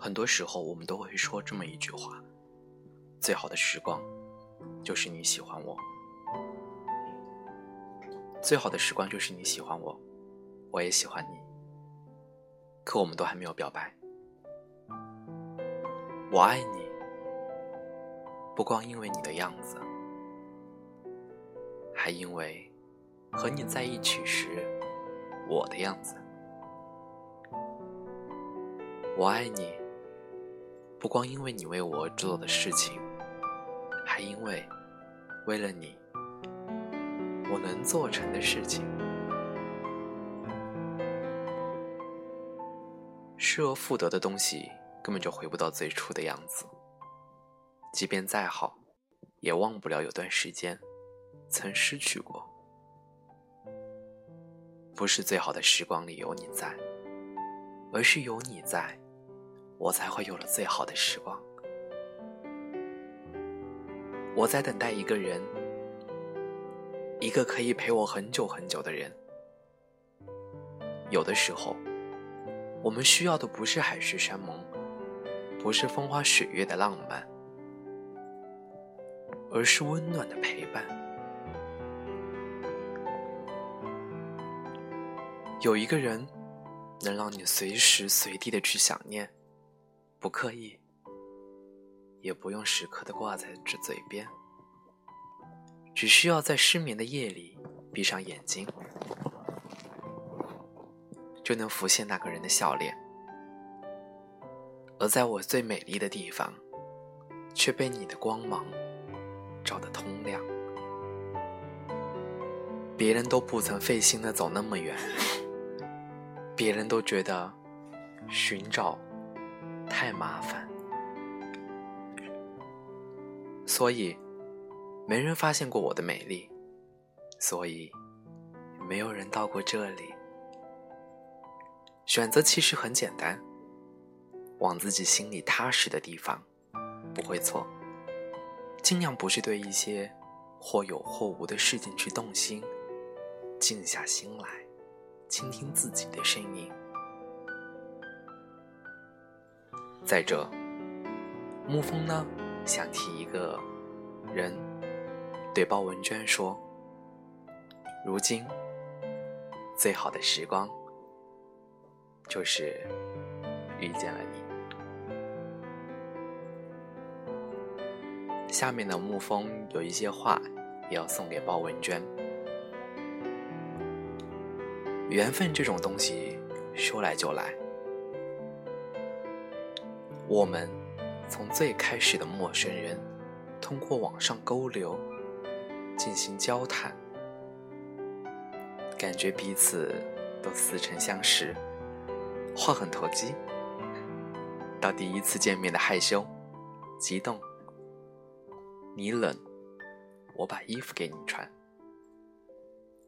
很多时候我们都会说这么一句话：最好的时光，就是你喜欢我；最好的时光就是你喜欢我，我也喜欢你。可我们都还没有表白。我爱你，不光因为你的样子，还因为和你在一起时我的样子。我爱你，不光因为你为我做的事情，还因为为了你，我能做成的事情。失而复得的东西，根本就回不到最初的样子。即便再好，也忘不了有段时间曾失去过。不是最好的时光里有你在，而是有你在。我才会有了最好的时光。我在等待一个人，一个可以陪我很久很久的人。有的时候，我们需要的不是海誓山盟，不是风花雪月的浪漫，而是温暖的陪伴。有一个人，能让你随时随地的去想念。不刻意，也不用时刻的挂在这嘴边，只需要在失眠的夜里闭上眼睛，就能浮现那个人的笑脸。而在我最美丽的地方，却被你的光芒照得通亮。别人都不曾费心的走那么远，别人都觉得寻找。太麻烦，所以没人发现过我的美丽，所以没有人到过这里。选择其实很简单，往自己心里踏实的地方，不会错。尽量不是对一些或有或无的事情去动心，静下心来，倾听自己的声音。再者，沐风呢，想提一个人，对鲍文娟说：“如今最好的时光，就是遇见了你。”下面的沐风有一些话也要送给鲍文娟：缘分这种东西，说来就来。我们从最开始的陌生人，通过网上沟流进行交谈，感觉彼此都似曾相识，话很投机。到第一次见面的害羞、激动，你冷，我把衣服给你穿。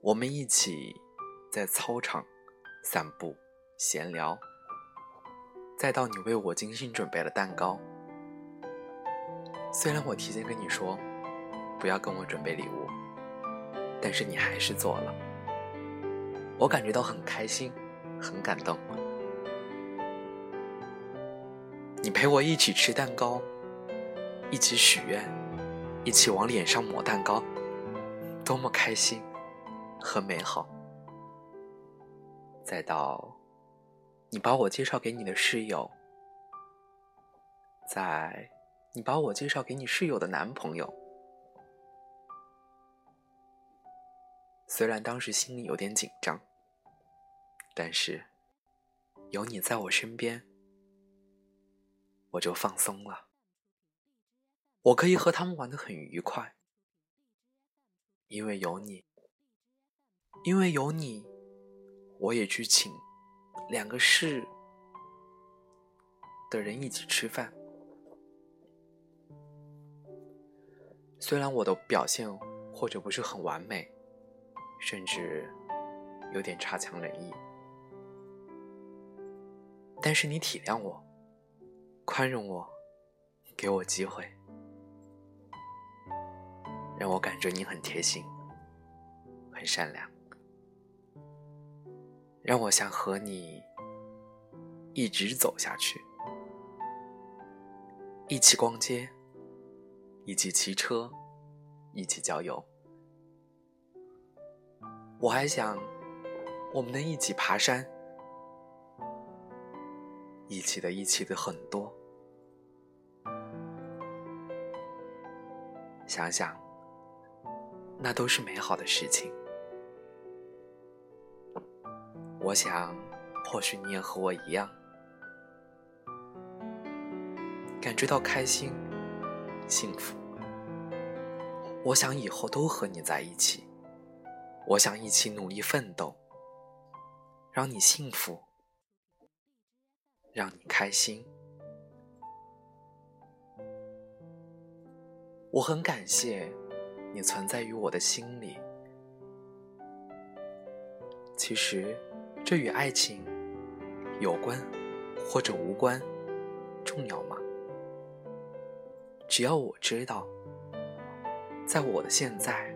我们一起在操场散步、闲聊。再到你为我精心准备了蛋糕，虽然我提前跟你说不要跟我准备礼物，但是你还是做了，我感觉到很开心，很感动。你陪我一起吃蛋糕，一起许愿，一起往脸上抹蛋糕，多么开心和美好。再到。你把我介绍给你的室友，在你把我介绍给你室友的男朋友。虽然当时心里有点紧张，但是有你在我身边，我就放松了。我可以和他们玩的很愉快，因为有你，因为有你，我也去请。两个市的人一起吃饭，虽然我的表现或者不是很完美，甚至有点差强人意，但是你体谅我，宽容我，给我机会，让我感觉你很贴心，很善良。让我想和你一直走下去，一起逛街，一起骑车，一起郊游。我还想，我们能一起爬山，一起的，一起的很多。想想，那都是美好的事情。我想，或许你也和我一样，感觉到开心、幸福。我想以后都和你在一起。我想一起努力奋斗，让你幸福，让你开心。我很感谢你存在于我的心里。其实。这与爱情有关或者无关，重要吗？只要我知道，在我的现在，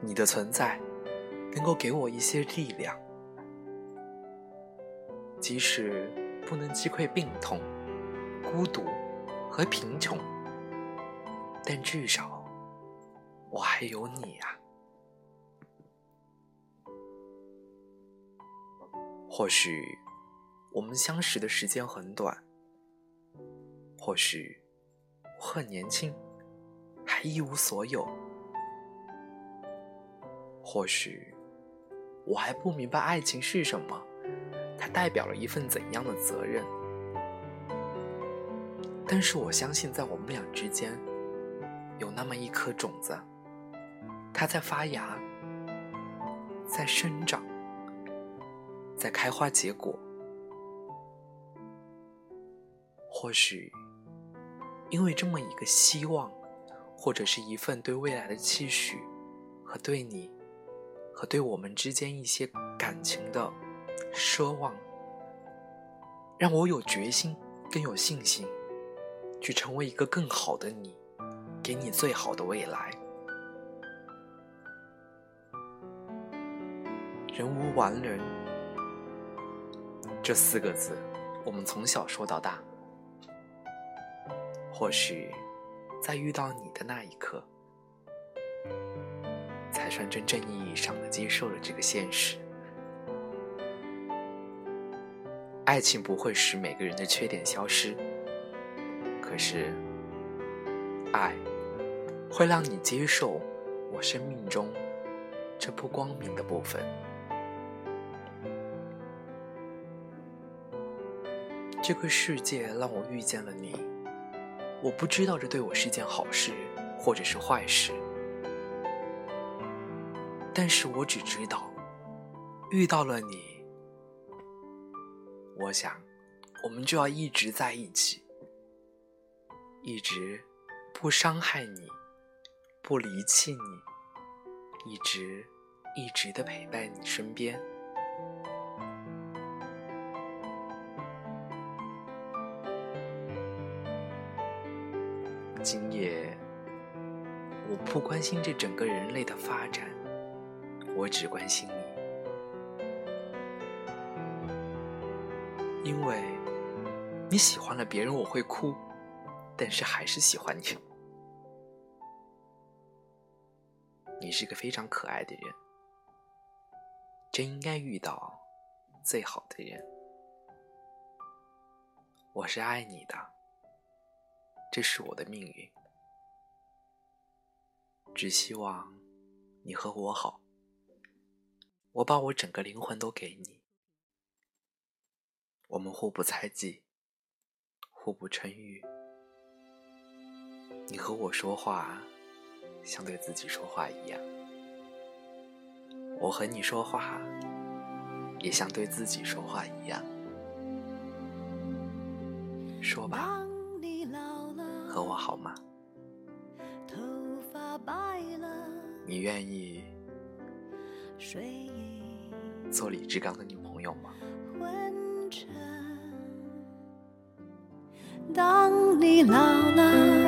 你的存在能够给我一些力量，即使不能击溃病痛、孤独和贫穷，但至少我还有你啊。或许我们相识的时间很短，或许我很年轻，还一无所有，或许我还不明白爱情是什么，它代表了一份怎样的责任。但是我相信，在我们俩之间，有那么一颗种子，它在发芽，在生长。在开花结果，或许因为这么一个希望，或者是一份对未来的期许，和对你，和对我们之间一些感情的奢望，让我有决心，更有信心，去成为一个更好的你，给你最好的未来。人无完人。这四个字，我们从小说到大。或许，在遇到你的那一刻，才算真正意义上的接受了这个现实。爱情不会使每个人的缺点消失，可是，爱会让你接受我生命中这不光明的部分。这个世界让我遇见了你，我不知道这对我是件好事，或者是坏事，但是我只知道，遇到了你，我想，我们就要一直在一起，一直不伤害你，不离弃你，一直一直的陪伴你身边。今夜，我不关心这整个人类的发展，我只关心你，因为你喜欢了别人，我会哭，但是还是喜欢你。你是个非常可爱的人，真应该遇到最好的人。我是爱你的。这是我的命运，只希望你和我好。我把我整个灵魂都给你，我们互不猜忌，互不称誉。你和我说话，像对自己说话一样；我和你说话，也像对自己说话一样。说吧。和我好吗？你愿意做李志刚的女朋友吗？当你老了，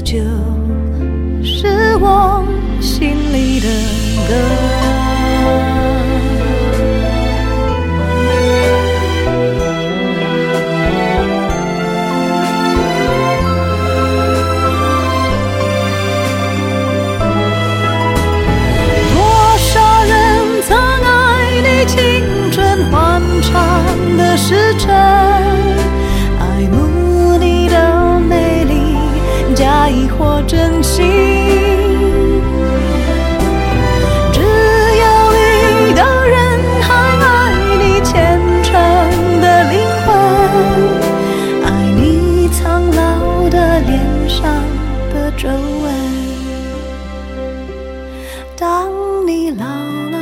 这就是我心里的歌。多少人曾爱你青春欢畅的时辰。你老了，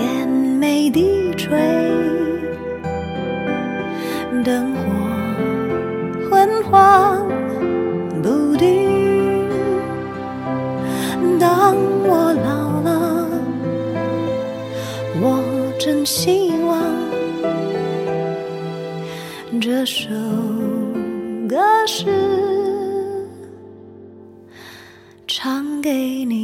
眼眉低垂，灯火昏黄不定。当我老了，我真希望这首歌是。唱给你。